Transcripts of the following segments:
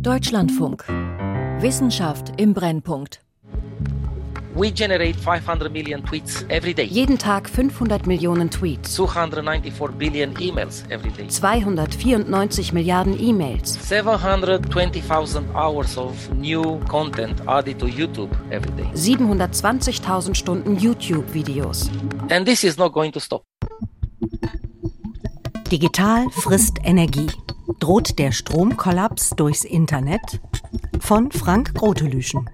Deutschlandfunk. Wissenschaft im Brennpunkt. We generate 500 million tweets every day. Jeden Tag 500 Millionen Tweets. 294 billion emails every day. 294 Milliarden E-Mails. 720,000 hours of new content added to YouTube every day. 720.000 Stunden YouTube-Videos. And this is not going to stop. Digital frisst Energie. Droht der Stromkollaps durchs Internet? Von Frank Grotelüschen.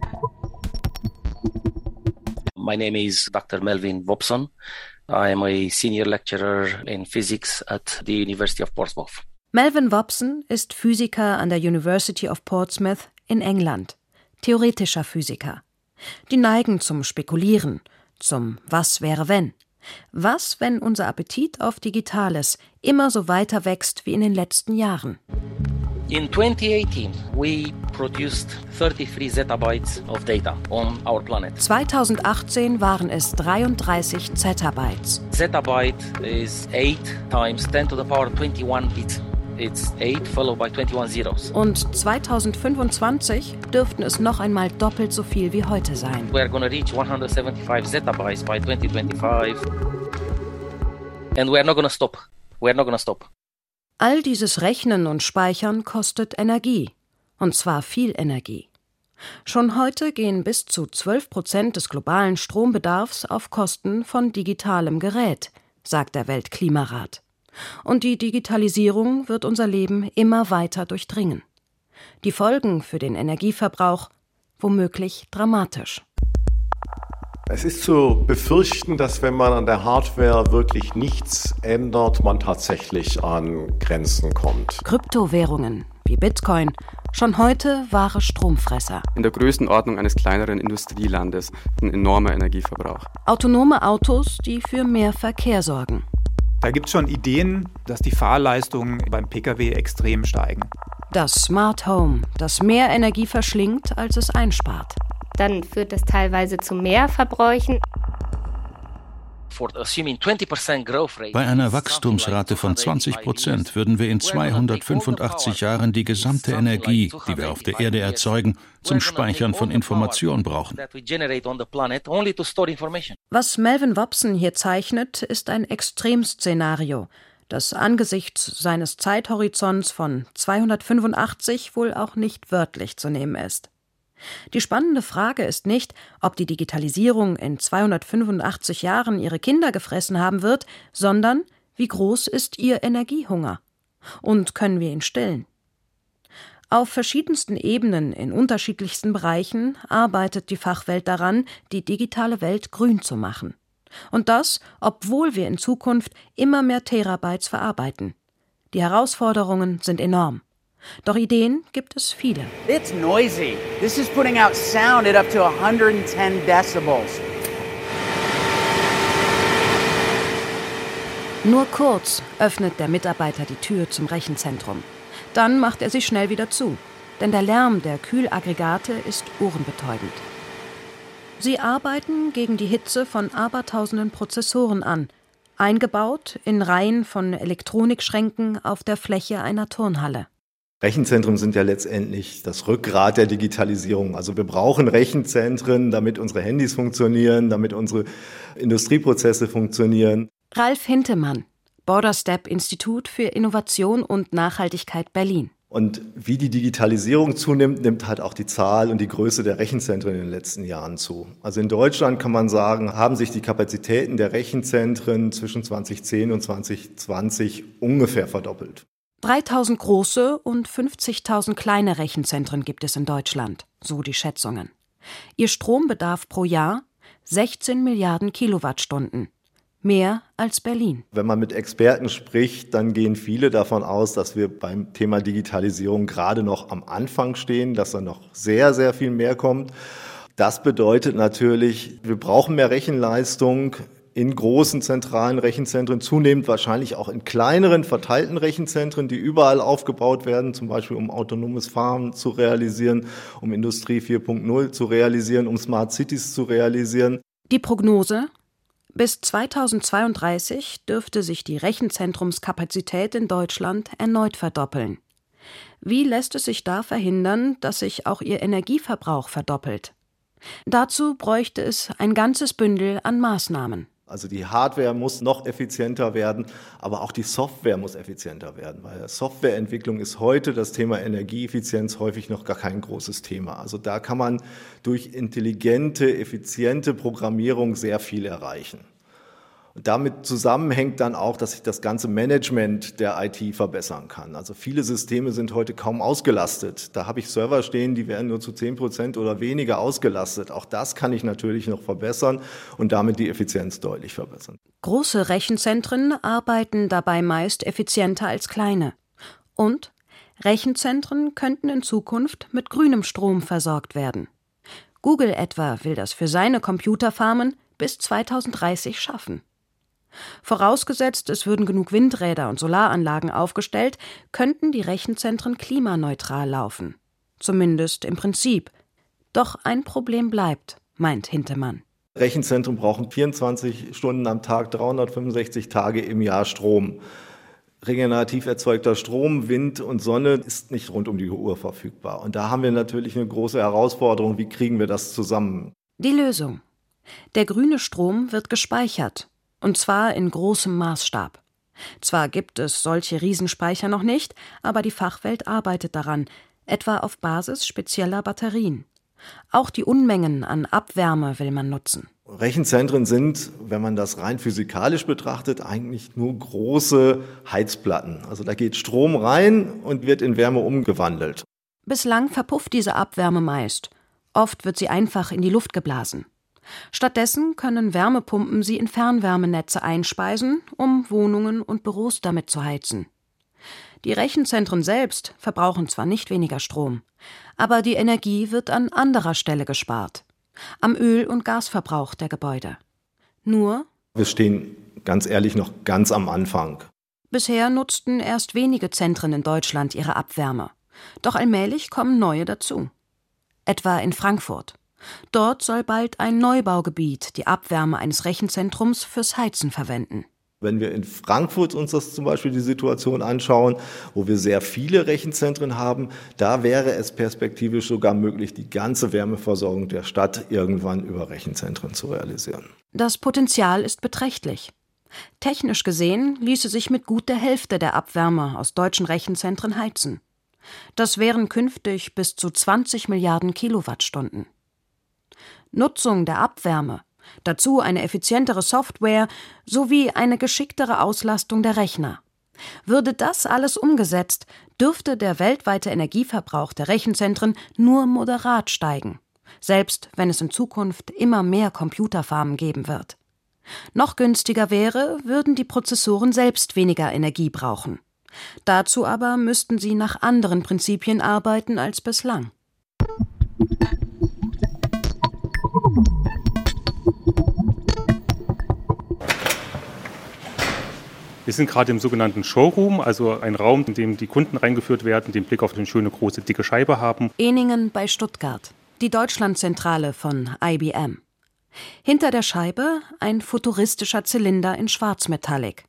My name is Dr. Melvin Wobson. I am a senior lecturer in physics at the University of Portsmouth. Melvin Wobson ist Physiker an der University of Portsmouth in England, theoretischer Physiker. Die neigen zum Spekulieren, zum Was wäre wenn. Was, wenn unser Appetit auf Digitales immer so weiter wächst wie in den letzten Jahren? In 2018, we produced 33 zettabytes of data on our planet. 2018 waren es 33 Zettabytes. Zettabyte is 8 times 10 to the power 21 bits. It's 8 followed by 21 zeros. Und 2025 dürften es noch einmal doppelt so viel wie heute sein. We are going to reach 175 zettabytes by 2025. And we are not going to stop. We are not going to stop. All dieses Rechnen und Speichern kostet Energie, und zwar viel Energie. Schon heute gehen bis zu 12 Prozent des globalen Strombedarfs auf Kosten von digitalem Gerät, sagt der Weltklimarat. Und die Digitalisierung wird unser Leben immer weiter durchdringen. Die Folgen für den Energieverbrauch womöglich dramatisch. Es ist zu befürchten, dass wenn man an der Hardware wirklich nichts ändert, man tatsächlich an Grenzen kommt. Kryptowährungen wie Bitcoin schon heute wahre Stromfresser. In der Größenordnung eines kleineren Industrielandes ein enormer Energieverbrauch. Autonome Autos, die für mehr Verkehr sorgen. Da gibt es schon Ideen, dass die Fahrleistungen beim Pkw extrem steigen. Das Smart Home, das mehr Energie verschlingt, als es einspart. Dann führt das teilweise zu mehr Verbräuchen. Bei einer Wachstumsrate von 20 Prozent würden wir in 285 Jahren die gesamte Energie, die wir auf der Erde erzeugen, zum Speichern von Information brauchen. Was Melvin Wobson hier zeichnet, ist ein Extremszenario, das angesichts seines Zeithorizonts von 285 wohl auch nicht wörtlich zu nehmen ist. Die spannende Frage ist nicht, ob die Digitalisierung in 285 Jahren ihre Kinder gefressen haben wird, sondern wie groß ist ihr Energiehunger? Und können wir ihn stillen? Auf verschiedensten Ebenen in unterschiedlichsten Bereichen arbeitet die Fachwelt daran, die digitale Welt grün zu machen. Und das, obwohl wir in Zukunft immer mehr Terabytes verarbeiten. Die Herausforderungen sind enorm. Doch Ideen gibt es viele. It's noisy. This is putting out sound at up to 110 decibels. Nur kurz öffnet der Mitarbeiter die Tür zum Rechenzentrum. Dann macht er sie schnell wieder zu, denn der Lärm der Kühlaggregate ist ohrenbetäubend. Sie arbeiten gegen die Hitze von abertausenden Prozessoren an, eingebaut in Reihen von Elektronikschränken auf der Fläche einer Turnhalle. Rechenzentren sind ja letztendlich das Rückgrat der Digitalisierung. Also wir brauchen Rechenzentren, damit unsere Handys funktionieren, damit unsere Industrieprozesse funktionieren. Ralf Hintemann, Borderstep Institut für Innovation und Nachhaltigkeit Berlin. Und wie die Digitalisierung zunimmt, nimmt halt auch die Zahl und die Größe der Rechenzentren in den letzten Jahren zu. Also in Deutschland kann man sagen, haben sich die Kapazitäten der Rechenzentren zwischen 2010 und 2020 ungefähr verdoppelt. 3000 große und 50.000 kleine Rechenzentren gibt es in Deutschland, so die Schätzungen. Ihr Strombedarf pro Jahr 16 Milliarden Kilowattstunden. Mehr als Berlin. Wenn man mit Experten spricht, dann gehen viele davon aus, dass wir beim Thema Digitalisierung gerade noch am Anfang stehen, dass da noch sehr, sehr viel mehr kommt. Das bedeutet natürlich, wir brauchen mehr Rechenleistung in großen zentralen Rechenzentren, zunehmend wahrscheinlich auch in kleineren verteilten Rechenzentren, die überall aufgebaut werden, zum Beispiel um autonomes Fahren zu realisieren, um Industrie 4.0 zu realisieren, um Smart Cities zu realisieren. Die Prognose? Bis 2032 dürfte sich die Rechenzentrumskapazität in Deutschland erneut verdoppeln. Wie lässt es sich da verhindern, dass sich auch ihr Energieverbrauch verdoppelt? Dazu bräuchte es ein ganzes Bündel an Maßnahmen. Also die Hardware muss noch effizienter werden, aber auch die Software muss effizienter werden, weil Softwareentwicklung ist heute das Thema Energieeffizienz häufig noch gar kein großes Thema. Also da kann man durch intelligente, effiziente Programmierung sehr viel erreichen. Und damit zusammenhängt dann auch, dass sich das ganze Management der IT verbessern kann. Also viele Systeme sind heute kaum ausgelastet. Da habe ich Server stehen, die werden nur zu 10 Prozent oder weniger ausgelastet. Auch das kann ich natürlich noch verbessern und damit die Effizienz deutlich verbessern. Große Rechenzentren arbeiten dabei meist effizienter als kleine. Und Rechenzentren könnten in Zukunft mit grünem Strom versorgt werden. Google etwa will das für seine Computerfarmen bis 2030 schaffen. Vorausgesetzt, es würden genug Windräder und Solaranlagen aufgestellt, könnten die Rechenzentren klimaneutral laufen. Zumindest im Prinzip. Doch ein Problem bleibt, meint Hintemann. Rechenzentren brauchen 24 Stunden am Tag, 365 Tage im Jahr Strom. Regenerativ erzeugter Strom, Wind und Sonne ist nicht rund um die Uhr verfügbar. Und da haben wir natürlich eine große Herausforderung. Wie kriegen wir das zusammen? Die Lösung. Der grüne Strom wird gespeichert und zwar in großem Maßstab. Zwar gibt es solche Riesenspeicher noch nicht, aber die Fachwelt arbeitet daran, etwa auf Basis spezieller Batterien. Auch die Unmengen an Abwärme will man nutzen. Rechenzentren sind, wenn man das rein physikalisch betrachtet, eigentlich nur große Heizplatten. Also da geht Strom rein und wird in Wärme umgewandelt. Bislang verpufft diese Abwärme meist. Oft wird sie einfach in die Luft geblasen. Stattdessen können Wärmepumpen sie in Fernwärmenetze einspeisen, um Wohnungen und Büros damit zu heizen. Die Rechenzentren selbst verbrauchen zwar nicht weniger Strom, aber die Energie wird an anderer Stelle gespart. Am Öl- und Gasverbrauch der Gebäude. Nur wir stehen ganz ehrlich noch ganz am Anfang. Bisher nutzten erst wenige Zentren in Deutschland ihre Abwärme. Doch allmählich kommen neue dazu. Etwa in Frankfurt. Dort soll bald ein Neubaugebiet die Abwärme eines Rechenzentrums fürs Heizen verwenden. Wenn wir in Frankfurt uns das zum Beispiel die Situation anschauen, wo wir sehr viele Rechenzentren haben, da wäre es perspektivisch sogar möglich, die ganze Wärmeversorgung der Stadt irgendwann über Rechenzentren zu realisieren. Das Potenzial ist beträchtlich. Technisch gesehen ließe sich mit gut der Hälfte der Abwärme aus deutschen Rechenzentren heizen. Das wären künftig bis zu 20 Milliarden Kilowattstunden. Nutzung der Abwärme, dazu eine effizientere Software sowie eine geschicktere Auslastung der Rechner. Würde das alles umgesetzt, dürfte der weltweite Energieverbrauch der Rechenzentren nur moderat steigen, selbst wenn es in Zukunft immer mehr Computerfarmen geben wird. Noch günstiger wäre, würden die Prozessoren selbst weniger Energie brauchen. Dazu aber müssten sie nach anderen Prinzipien arbeiten als bislang. Wir sind gerade im sogenannten Showroom, also ein Raum, in dem die Kunden reingeführt werden, den Blick auf eine schöne große dicke Scheibe haben. Eningen bei Stuttgart, die Deutschlandzentrale von IBM. Hinter der Scheibe ein futuristischer Zylinder in Schwarzmetallic.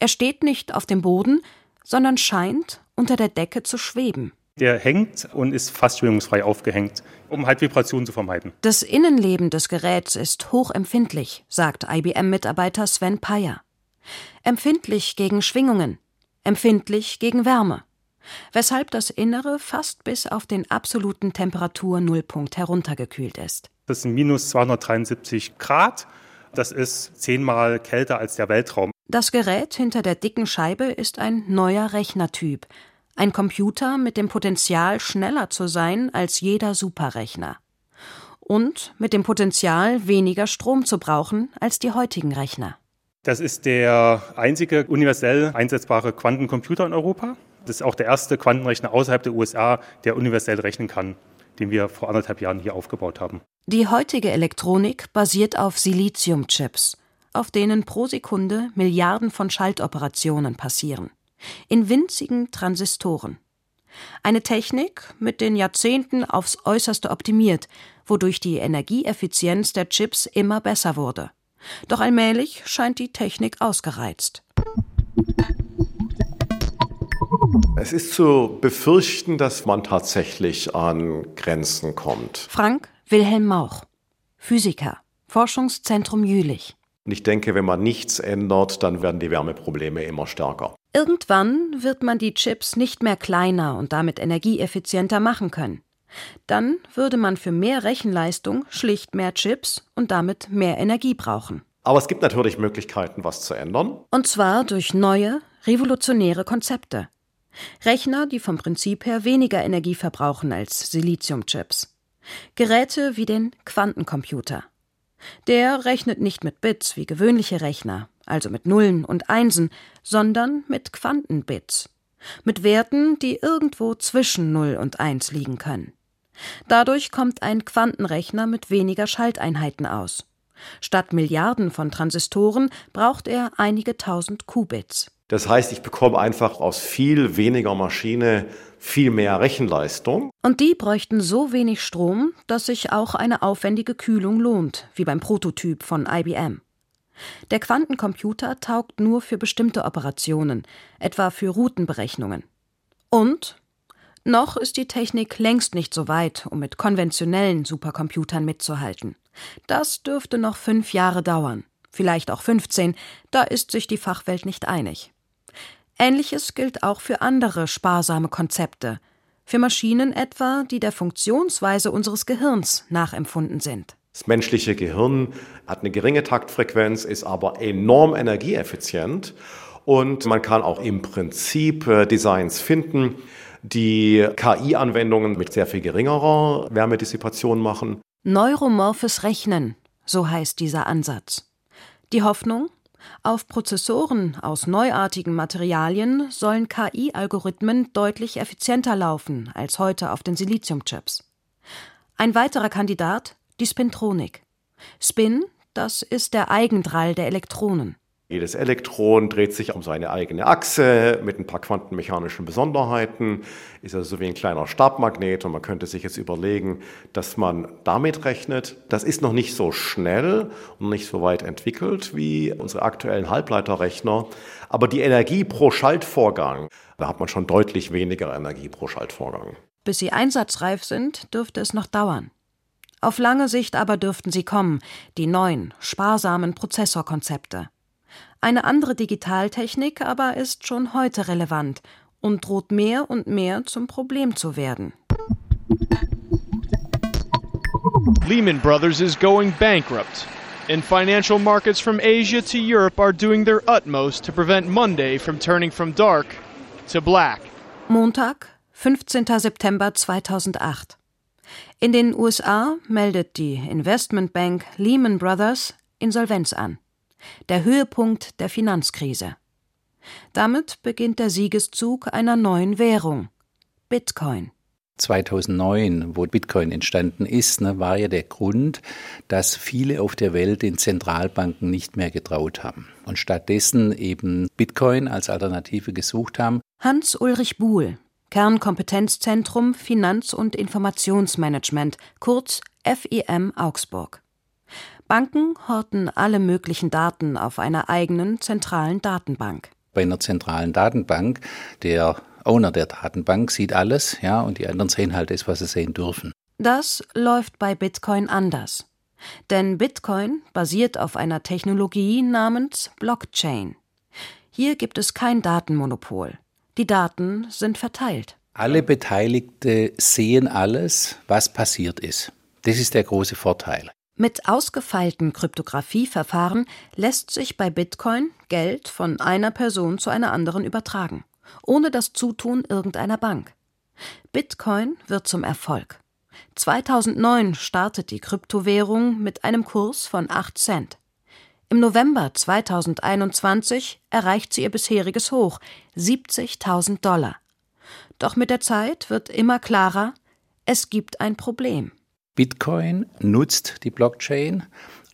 Er steht nicht auf dem Boden, sondern scheint unter der Decke zu schweben. Der hängt und ist fast schwingungsfrei aufgehängt, um halt Vibrationen zu vermeiden. Das Innenleben des Geräts ist hochempfindlich, sagt IBM-Mitarbeiter Sven Peyer. Empfindlich gegen Schwingungen, empfindlich gegen Wärme. Weshalb das Innere fast bis auf den absoluten Temperatur-Nullpunkt heruntergekühlt ist. Das sind minus 273 Grad. Das ist zehnmal kälter als der Weltraum. Das Gerät hinter der dicken Scheibe ist ein neuer Rechnertyp, ein Computer mit dem Potenzial, schneller zu sein als jeder Superrechner. Und mit dem Potenzial, weniger Strom zu brauchen als die heutigen Rechner. Das ist der einzige universell einsetzbare Quantencomputer in Europa. Das ist auch der erste Quantenrechner außerhalb der USA, der universell rechnen kann, den wir vor anderthalb Jahren hier aufgebaut haben. Die heutige Elektronik basiert auf Siliziumchips, auf denen pro Sekunde Milliarden von Schaltoperationen passieren in winzigen Transistoren. Eine Technik, mit den Jahrzehnten aufs äußerste optimiert, wodurch die Energieeffizienz der Chips immer besser wurde. Doch allmählich scheint die Technik ausgereizt. Es ist zu befürchten, dass man tatsächlich an Grenzen kommt. Frank Wilhelm Mauch, Physiker, Forschungszentrum Jülich. Ich denke, wenn man nichts ändert, dann werden die Wärmeprobleme immer stärker. Irgendwann wird man die Chips nicht mehr kleiner und damit energieeffizienter machen können. Dann würde man für mehr Rechenleistung schlicht mehr Chips und damit mehr Energie brauchen. Aber es gibt natürlich Möglichkeiten, was zu ändern. Und zwar durch neue, revolutionäre Konzepte. Rechner, die vom Prinzip her weniger Energie verbrauchen als Siliziumchips. Geräte wie den Quantencomputer. Der rechnet nicht mit Bits wie gewöhnliche Rechner, also mit Nullen und Einsen, sondern mit Quantenbits. Mit Werten, die irgendwo zwischen 0 und 1 liegen können. Dadurch kommt ein Quantenrechner mit weniger Schalteinheiten aus. Statt Milliarden von Transistoren braucht er einige tausend Qubits. Das heißt, ich bekomme einfach aus viel weniger Maschine viel mehr Rechenleistung. Und die bräuchten so wenig Strom, dass sich auch eine aufwendige Kühlung lohnt, wie beim Prototyp von IBM. Der Quantencomputer taugt nur für bestimmte Operationen, etwa für Routenberechnungen. Und noch ist die Technik längst nicht so weit, um mit konventionellen Supercomputern mitzuhalten. Das dürfte noch fünf Jahre dauern, vielleicht auch 15, da ist sich die Fachwelt nicht einig. Ähnliches gilt auch für andere sparsame Konzepte, für Maschinen etwa, die der Funktionsweise unseres Gehirns nachempfunden sind. Das menschliche Gehirn hat eine geringe Taktfrequenz, ist aber enorm energieeffizient und man kann auch im Prinzip äh, Designs finden, die KI-Anwendungen mit sehr viel geringerer Wärmedissipation machen. Neuromorphes Rechnen, so heißt dieser Ansatz. Die Hoffnung, auf Prozessoren aus neuartigen Materialien sollen KI-Algorithmen deutlich effizienter laufen als heute auf den Siliziumchips. Ein weiterer Kandidat die Spintronik. Spin, das ist der Eigendrall der Elektronen. Jedes Elektron dreht sich um seine eigene Achse mit ein paar quantenmechanischen Besonderheiten, ist also so wie ein kleiner Stabmagnet und man könnte sich jetzt überlegen, dass man damit rechnet. Das ist noch nicht so schnell und nicht so weit entwickelt wie unsere aktuellen Halbleiterrechner, aber die Energie pro Schaltvorgang, da hat man schon deutlich weniger Energie pro Schaltvorgang. Bis sie einsatzreif sind, dürfte es noch dauern. Auf lange Sicht aber dürften sie kommen, die neuen, sparsamen Prozessorkonzepte. Eine andere Digitaltechnik aber ist schon heute relevant und droht mehr und mehr zum Problem zu werden. Lehman Brothers is going bankrupt, and financial markets from Asia to Europe are doing their utmost to prevent Monday from turning from dark to black. Montag, 15. September 2008. In den USA meldet die Investmentbank Lehman Brothers Insolvenz an der Höhepunkt der Finanzkrise. Damit beginnt der Siegeszug einer neuen Währung, Bitcoin. 2009, wo Bitcoin entstanden ist, ne, war ja der Grund, dass viele auf der Welt den Zentralbanken nicht mehr getraut haben und stattdessen eben Bitcoin als Alternative gesucht haben. Hans-Ulrich Buhl, Kernkompetenzzentrum Finanz- und Informationsmanagement, kurz FIM Augsburg. Banken horten alle möglichen Daten auf einer eigenen zentralen Datenbank. Bei einer zentralen Datenbank, der Owner der Datenbank sieht alles, ja, und die anderen sehen halt das, was sie sehen dürfen. Das läuft bei Bitcoin anders. Denn Bitcoin basiert auf einer Technologie namens Blockchain. Hier gibt es kein Datenmonopol. Die Daten sind verteilt. Alle Beteiligte sehen alles, was passiert ist. Das ist der große Vorteil. Mit ausgefeilten Kryptographieverfahren lässt sich bei Bitcoin Geld von einer Person zu einer anderen übertragen, ohne das Zutun irgendeiner Bank. Bitcoin wird zum Erfolg. 2009 startet die Kryptowährung mit einem Kurs von 8 Cent. Im November 2021 erreicht sie ihr bisheriges Hoch 70.000 Dollar. Doch mit der Zeit wird immer klarer, es gibt ein Problem. Bitcoin nutzt die Blockchain,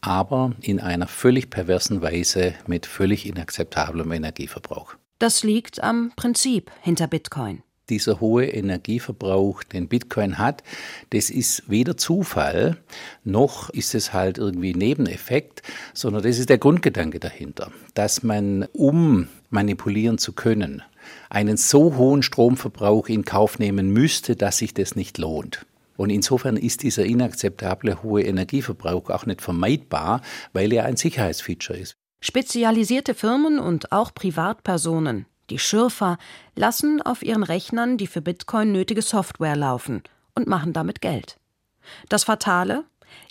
aber in einer völlig perversen Weise mit völlig inakzeptablem Energieverbrauch. Das liegt am Prinzip hinter Bitcoin. Dieser hohe Energieverbrauch, den Bitcoin hat, das ist weder Zufall, noch ist es halt irgendwie Nebeneffekt, sondern das ist der Grundgedanke dahinter, dass man, um manipulieren zu können, einen so hohen Stromverbrauch in Kauf nehmen müsste, dass sich das nicht lohnt. Und insofern ist dieser inakzeptable hohe Energieverbrauch auch nicht vermeidbar, weil er ein Sicherheitsfeature ist. Spezialisierte Firmen und auch Privatpersonen, die Schürfer, lassen auf ihren Rechnern die für Bitcoin nötige Software laufen und machen damit Geld. Das Fatale?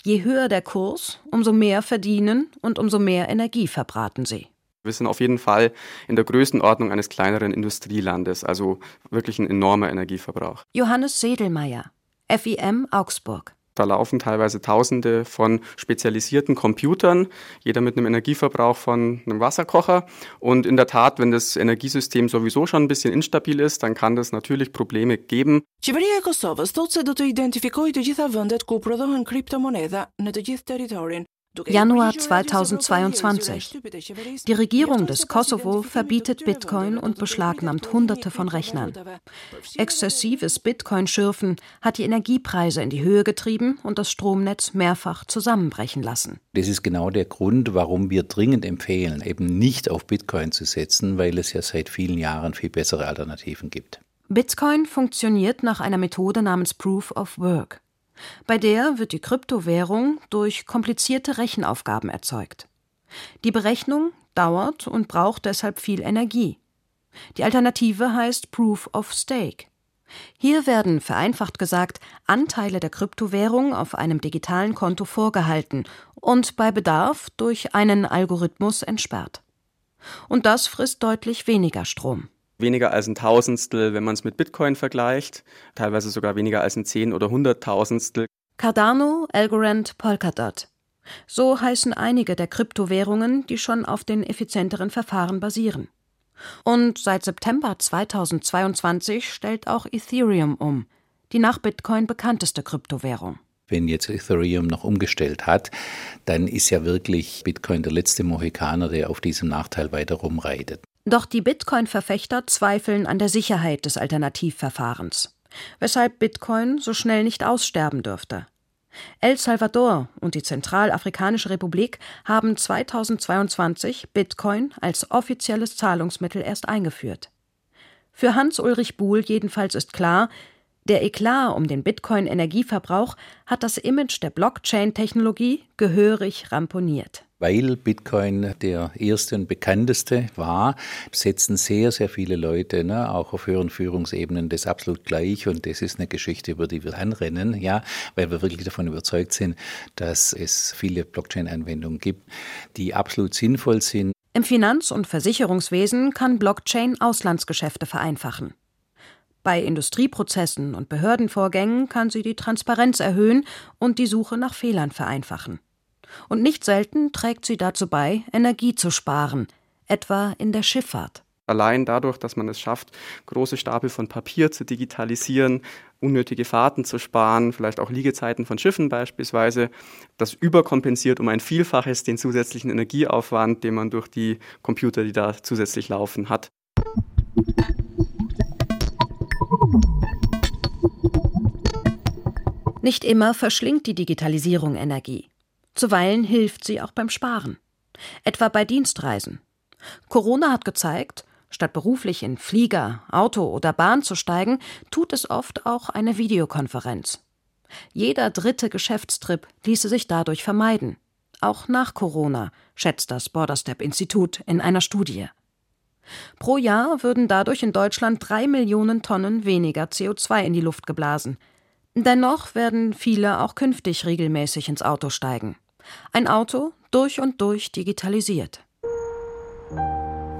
Je höher der Kurs, umso mehr verdienen und umso mehr Energie verbraten sie. Wir sind auf jeden Fall in der Größenordnung eines kleineren Industrielandes, also wirklich ein enormer Energieverbrauch. Johannes Sedelmeier, FIM Augsburg. Da laufen teilweise Tausende von spezialisierten Computern, jeder mit einem Energieverbrauch von einem Wasserkocher. Und in der Tat, wenn das Energiesystem sowieso schon ein bisschen instabil ist, dann kann das natürlich Probleme geben. Qeveria e Kosovës thotë se do të identifikojë të gjitha vendet ku prodhohen kriptomonedha në të gjithë territorin Januar 2022. Die Regierung des Kosovo verbietet Bitcoin und beschlagnahmt Hunderte von Rechnern. Exzessives Bitcoin-Schürfen hat die Energiepreise in die Höhe getrieben und das Stromnetz mehrfach zusammenbrechen lassen. Das ist genau der Grund, warum wir dringend empfehlen, eben nicht auf Bitcoin zu setzen, weil es ja seit vielen Jahren viel bessere Alternativen gibt. Bitcoin funktioniert nach einer Methode namens Proof of Work. Bei der wird die Kryptowährung durch komplizierte Rechenaufgaben erzeugt. Die Berechnung dauert und braucht deshalb viel Energie. Die Alternative heißt Proof of Stake. Hier werden, vereinfacht gesagt, Anteile der Kryptowährung auf einem digitalen Konto vorgehalten und bei Bedarf durch einen Algorithmus entsperrt. Und das frisst deutlich weniger Strom weniger als ein Tausendstel, wenn man es mit Bitcoin vergleicht, teilweise sogar weniger als ein Zehn- oder Hunderttausendstel. Cardano, Algorand, Polkadot. So heißen einige der Kryptowährungen, die schon auf den effizienteren Verfahren basieren. Und seit September 2022 stellt auch Ethereum um, die nach Bitcoin bekannteste Kryptowährung. Wenn jetzt Ethereum noch umgestellt hat, dann ist ja wirklich Bitcoin der letzte Mohikaner, der auf diesem Nachteil weiter rumreitet. Doch die Bitcoin-Verfechter zweifeln an der Sicherheit des Alternativverfahrens, weshalb Bitcoin so schnell nicht aussterben dürfte. El Salvador und die Zentralafrikanische Republik haben 2022 Bitcoin als offizielles Zahlungsmittel erst eingeführt. Für Hans-Ulrich Buhl jedenfalls ist klar, der Eklat um den Bitcoin-Energieverbrauch hat das Image der Blockchain-Technologie gehörig ramponiert weil Bitcoin der erste und bekannteste war, setzen sehr, sehr viele Leute, ne, auch auf höheren Führungsebenen, das absolut gleich. Und das ist eine Geschichte, über die wir anrennen, ja, weil wir wirklich davon überzeugt sind, dass es viele Blockchain-Anwendungen gibt, die absolut sinnvoll sind. Im Finanz- und Versicherungswesen kann Blockchain Auslandsgeschäfte vereinfachen. Bei Industrieprozessen und Behördenvorgängen kann sie die Transparenz erhöhen und die Suche nach Fehlern vereinfachen. Und nicht selten trägt sie dazu bei, Energie zu sparen, etwa in der Schifffahrt. Allein dadurch, dass man es schafft, große Stapel von Papier zu digitalisieren, unnötige Fahrten zu sparen, vielleicht auch Liegezeiten von Schiffen beispielsweise, das überkompensiert um ein Vielfaches den zusätzlichen Energieaufwand, den man durch die Computer, die da zusätzlich laufen, hat. Nicht immer verschlingt die Digitalisierung Energie. Zuweilen hilft sie auch beim Sparen. Etwa bei Dienstreisen. Corona hat gezeigt, statt beruflich in Flieger, Auto oder Bahn zu steigen, tut es oft auch eine Videokonferenz. Jeder dritte Geschäftstrip ließe sich dadurch vermeiden. Auch nach Corona, schätzt das Borderstep Institut in einer Studie. Pro Jahr würden dadurch in Deutschland drei Millionen Tonnen weniger CO2 in die Luft geblasen. Dennoch werden viele auch künftig regelmäßig ins Auto steigen. Ein Auto durch und durch digitalisiert.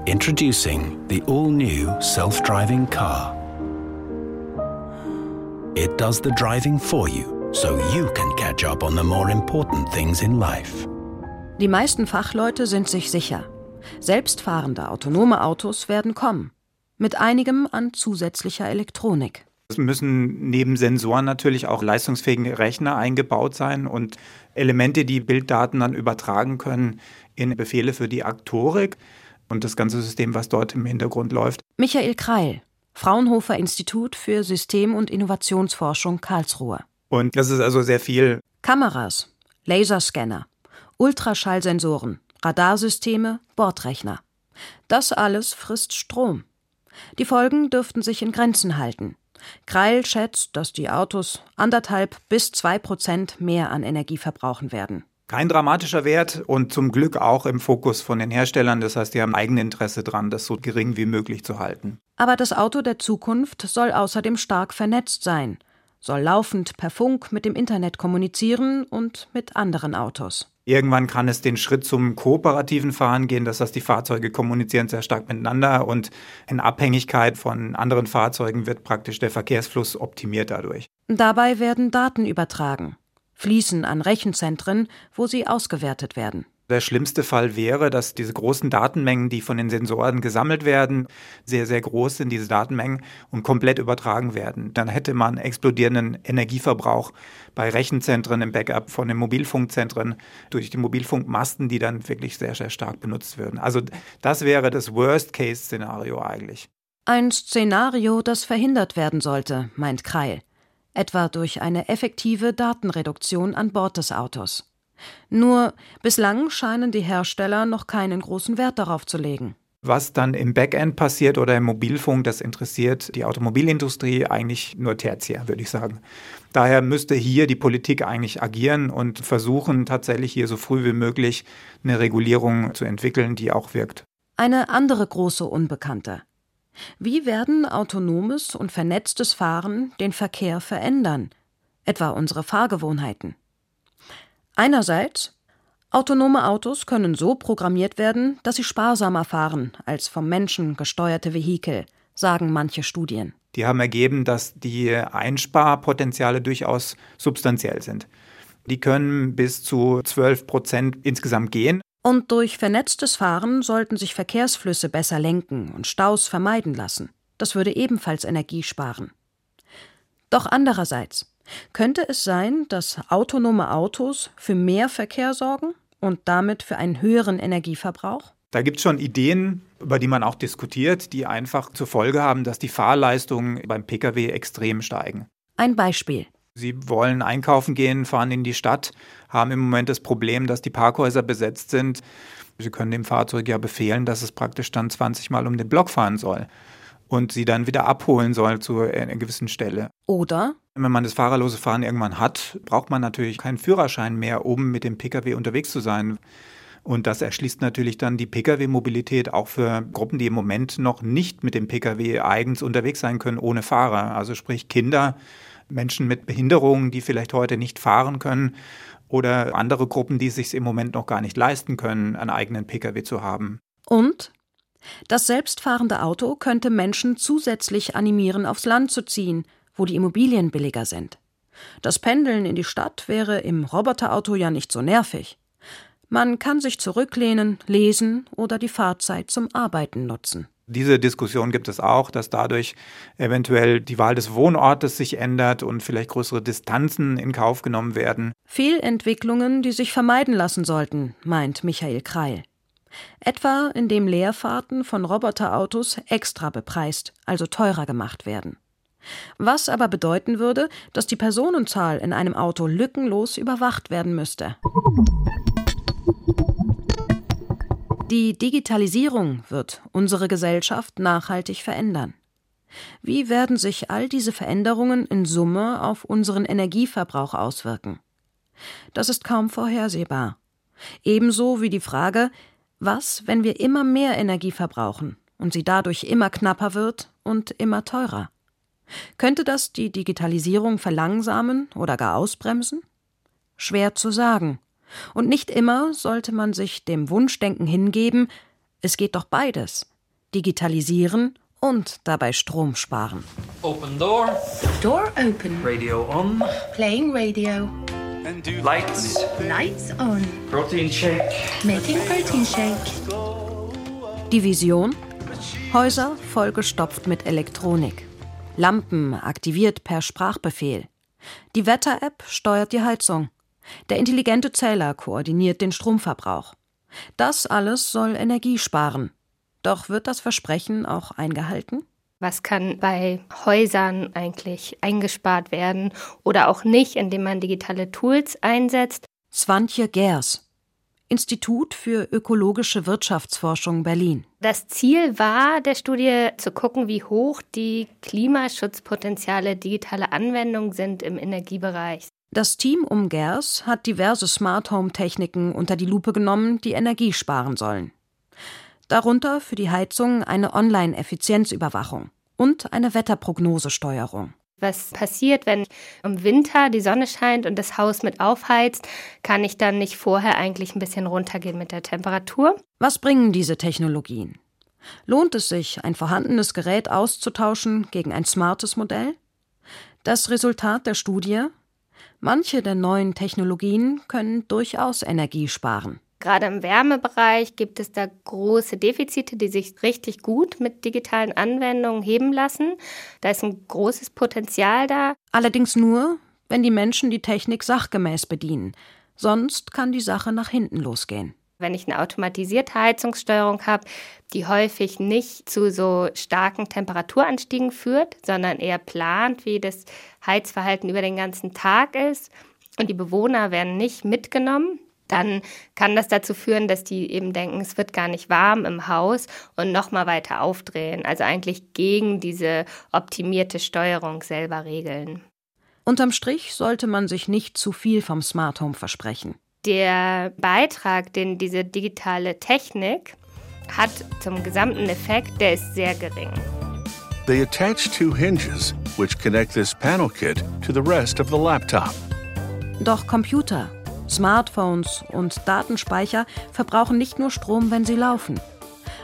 Introducing the all-new self-driving car. It does the driving for you, so you can catch up on the more important things in life. Die meisten Fachleute sind sich sicher. Selbstfahrende autonome Autos werden kommen. Mit einigem an zusätzlicher Elektronik. Es müssen neben Sensoren natürlich auch leistungsfähige Rechner eingebaut sein und Elemente, die Bilddaten dann übertragen können in Befehle für die Aktorik und das ganze System, was dort im Hintergrund läuft. Michael Kreil, Fraunhofer Institut für System- und Innovationsforschung Karlsruhe. Und das ist also sehr viel. Kameras, Laserscanner, Ultraschallsensoren, Radarsysteme, Bordrechner. Das alles frisst Strom. Die Folgen dürften sich in Grenzen halten. Kreil schätzt, dass die Autos anderthalb bis zwei Prozent mehr an Energie verbrauchen werden. Kein dramatischer Wert und zum Glück auch im Fokus von den Herstellern. Das heißt, die haben Eigeninteresse dran, das so gering wie möglich zu halten. Aber das Auto der Zukunft soll außerdem stark vernetzt sein, soll laufend per Funk mit dem Internet kommunizieren und mit anderen Autos. Irgendwann kann es den Schritt zum kooperativen Fahren gehen, das heißt, die Fahrzeuge kommunizieren sehr stark miteinander und in Abhängigkeit von anderen Fahrzeugen wird praktisch der Verkehrsfluss optimiert dadurch. Dabei werden Daten übertragen, fließen an Rechenzentren, wo sie ausgewertet werden. Der schlimmste Fall wäre, dass diese großen Datenmengen, die von den Sensoren gesammelt werden, sehr, sehr groß sind, diese Datenmengen, und komplett übertragen werden. Dann hätte man explodierenden Energieverbrauch bei Rechenzentren im Backup von den Mobilfunkzentren durch die Mobilfunkmasten, die dann wirklich sehr, sehr stark benutzt würden. Also das wäre das Worst-Case-Szenario eigentlich. Ein Szenario, das verhindert werden sollte, meint Kreil. Etwa durch eine effektive Datenreduktion an Bord des Autos. Nur bislang scheinen die Hersteller noch keinen großen Wert darauf zu legen. Was dann im Backend passiert oder im Mobilfunk, das interessiert die Automobilindustrie eigentlich nur tertiär, würde ich sagen. Daher müsste hier die Politik eigentlich agieren und versuchen, tatsächlich hier so früh wie möglich eine Regulierung zu entwickeln, die auch wirkt. Eine andere große Unbekannte. Wie werden autonomes und vernetztes Fahren den Verkehr verändern, etwa unsere Fahrgewohnheiten? Einerseits Autonome Autos können so programmiert werden, dass sie sparsamer fahren als vom Menschen gesteuerte Vehikel, sagen manche Studien. Die haben ergeben, dass die Einsparpotenziale durchaus substanziell sind. Die können bis zu 12 Prozent insgesamt gehen. Und durch vernetztes Fahren sollten sich Verkehrsflüsse besser lenken und Staus vermeiden lassen. Das würde ebenfalls Energie sparen. Doch andererseits könnte es sein, dass autonome Autos für mehr Verkehr sorgen und damit für einen höheren Energieverbrauch? Da gibt es schon Ideen, über die man auch diskutiert, die einfach zur Folge haben, dass die Fahrleistungen beim Pkw extrem steigen. Ein Beispiel. Sie wollen einkaufen gehen, fahren in die Stadt, haben im Moment das Problem, dass die Parkhäuser besetzt sind. Sie können dem Fahrzeug ja befehlen, dass es praktisch dann 20 Mal um den Block fahren soll und sie dann wieder abholen soll zu einer gewissen Stelle. Oder? Wenn man das fahrerlose Fahren irgendwann hat, braucht man natürlich keinen Führerschein mehr, um mit dem Pkw unterwegs zu sein. Und das erschließt natürlich dann die Pkw-Mobilität auch für Gruppen, die im Moment noch nicht mit dem Pkw eigens unterwegs sein können ohne Fahrer. Also sprich Kinder, Menschen mit Behinderungen, die vielleicht heute nicht fahren können oder andere Gruppen, die sich im Moment noch gar nicht leisten können, einen eigenen Pkw zu haben. Und das selbstfahrende Auto könnte Menschen zusätzlich animieren, aufs Land zu ziehen, wo die Immobilien billiger sind. Das Pendeln in die Stadt wäre im Roboterauto ja nicht so nervig. Man kann sich zurücklehnen, lesen oder die Fahrzeit zum Arbeiten nutzen. Diese Diskussion gibt es auch, dass dadurch eventuell die Wahl des Wohnortes sich ändert und vielleicht größere Distanzen in Kauf genommen werden. Fehlentwicklungen, die sich vermeiden lassen sollten, meint Michael Kreil. Etwa indem Leerfahrten von Roboterautos extra bepreist, also teurer gemacht werden. Was aber bedeuten würde, dass die Personenzahl in einem Auto lückenlos überwacht werden müsste. Die Digitalisierung wird unsere Gesellschaft nachhaltig verändern. Wie werden sich all diese Veränderungen in Summe auf unseren Energieverbrauch auswirken? Das ist kaum vorhersehbar. Ebenso wie die Frage, was, wenn wir immer mehr Energie verbrauchen und sie dadurch immer knapper wird und immer teurer? Könnte das die Digitalisierung verlangsamen oder gar ausbremsen? Schwer zu sagen. Und nicht immer sollte man sich dem Wunschdenken hingeben, es geht doch beides. Digitalisieren und dabei Strom sparen. Open door. Door open. Radio on. Playing radio. Lights. Lights on. Protein shake. Making protein shake. Die Vision? Häuser vollgestopft mit Elektronik. Lampen aktiviert per Sprachbefehl. Die Wetter-App steuert die Heizung. Der intelligente Zähler koordiniert den Stromverbrauch. Das alles soll Energie sparen. Doch wird das Versprechen auch eingehalten? Was kann bei Häusern eigentlich eingespart werden oder auch nicht, indem man digitale Tools einsetzt? Swantje Gers. Institut für ökologische Wirtschaftsforschung Berlin. Das Ziel war der Studie zu gucken, wie hoch die Klimaschutzpotenziale digitaler Anwendungen sind im Energiebereich. Das Team um Gers hat diverse Smart Home Techniken unter die Lupe genommen, die Energie sparen sollen. Darunter für die Heizung eine Online-Effizienzüberwachung und eine Wetterprognosesteuerung. Was passiert, wenn im Winter die Sonne scheint und das Haus mit aufheizt? Kann ich dann nicht vorher eigentlich ein bisschen runtergehen mit der Temperatur? Was bringen diese Technologien? Lohnt es sich, ein vorhandenes Gerät auszutauschen gegen ein smartes Modell? Das Resultat der Studie? Manche der neuen Technologien können durchaus Energie sparen. Gerade im Wärmebereich gibt es da große Defizite, die sich richtig gut mit digitalen Anwendungen heben lassen. Da ist ein großes Potenzial da. Allerdings nur, wenn die Menschen die Technik sachgemäß bedienen. Sonst kann die Sache nach hinten losgehen. Wenn ich eine automatisierte Heizungssteuerung habe, die häufig nicht zu so starken Temperaturanstiegen führt, sondern eher plant, wie das Heizverhalten über den ganzen Tag ist und die Bewohner werden nicht mitgenommen, dann kann das dazu führen, dass die eben denken, es wird gar nicht warm im Haus und nochmal weiter aufdrehen. Also eigentlich gegen diese optimierte Steuerung selber regeln. Unterm Strich sollte man sich nicht zu viel vom Smart Home versprechen. Der Beitrag, den diese digitale Technik hat zum gesamten Effekt, der ist sehr gering. They attach two hinges, which connect this panel kit to the rest of the laptop. Doch Computer, Smartphones und Datenspeicher verbrauchen nicht nur Strom, wenn sie laufen.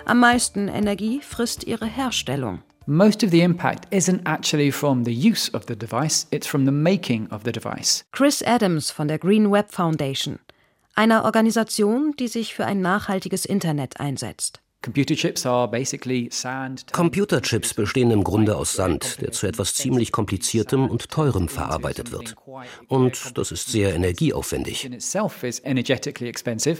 Am meisten Energie frisst ihre Herstellung. Most of the impact isn't actually from the use of the device, it's from the making of the device. Chris Adams von der Green Web Foundation, einer Organisation, die sich für ein nachhaltiges Internet einsetzt. Computerchips bestehen im Grunde aus Sand, der zu etwas ziemlich kompliziertem und teurem verarbeitet wird. Und das ist sehr energieaufwendig.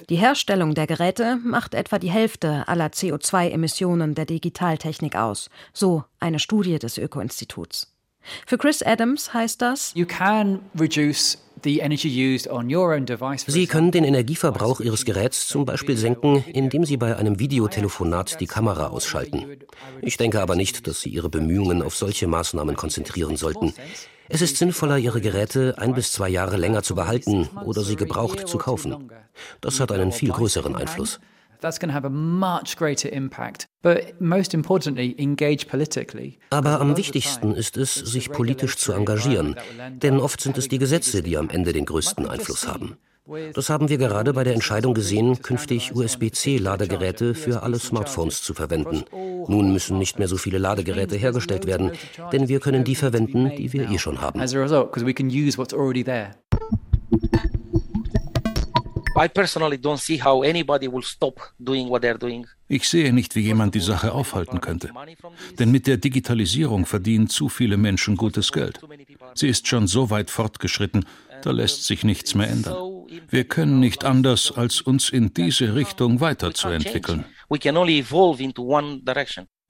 Die Herstellung der Geräte macht etwa die Hälfte aller CO2-Emissionen der Digitaltechnik aus, so eine Studie des Öko-Instituts. Für Chris Adams heißt das, You can reduce Sie können den Energieverbrauch Ihres Geräts zum Beispiel senken, indem Sie bei einem Videotelefonat die Kamera ausschalten. Ich denke aber nicht, dass Sie Ihre Bemühungen auf solche Maßnahmen konzentrieren sollten. Es ist sinnvoller, Ihre Geräte ein bis zwei Jahre länger zu behalten oder sie gebraucht zu kaufen. Das hat einen viel größeren Einfluss. That's going to have a much greater impact. But most importantly, engage politically. Aber am wichtigsten ist es, sich politisch zu engagieren. Denn oft sind es die Gesetze, die am Ende den größten Einfluss haben. Das haben wir gerade bei der Entscheidung gesehen, künftig USB-C-Ladegeräte für alle Smartphones zu verwenden. Nun müssen nicht mehr so viele Ladegeräte hergestellt werden, denn wir können die verwenden, die wir eh schon haben. Ich sehe nicht, wie jemand die Sache aufhalten könnte. Denn mit der Digitalisierung verdienen zu viele Menschen gutes Geld. Sie ist schon so weit fortgeschritten, da lässt sich nichts mehr ändern. Wir können nicht anders, als uns in diese Richtung weiterzuentwickeln.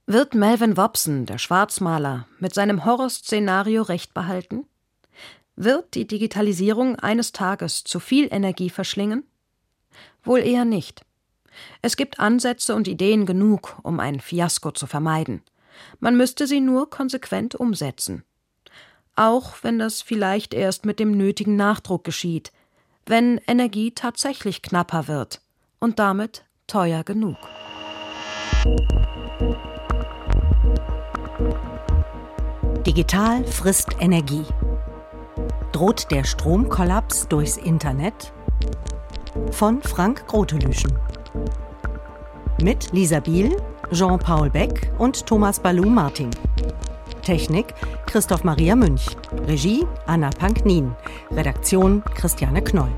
Wird Melvin Wobson, der Schwarzmaler, mit seinem Horrorszenario recht behalten? Wird die Digitalisierung eines Tages zu viel Energie verschlingen? Wohl eher nicht. Es gibt Ansätze und Ideen genug, um ein Fiasko zu vermeiden. Man müsste sie nur konsequent umsetzen. Auch wenn das vielleicht erst mit dem nötigen Nachdruck geschieht, wenn Energie tatsächlich knapper wird und damit teuer genug. Digital frisst Energie. Droht der Stromkollaps durchs Internet? Von Frank Grotelüschen. Mit Lisa Biel, Jean-Paul Beck und Thomas Balou-Martin. Technik Christoph Maria Münch. Regie Anna Panknin. Redaktion Christiane Knoll.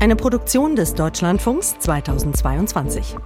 Eine Produktion des Deutschlandfunks 2022.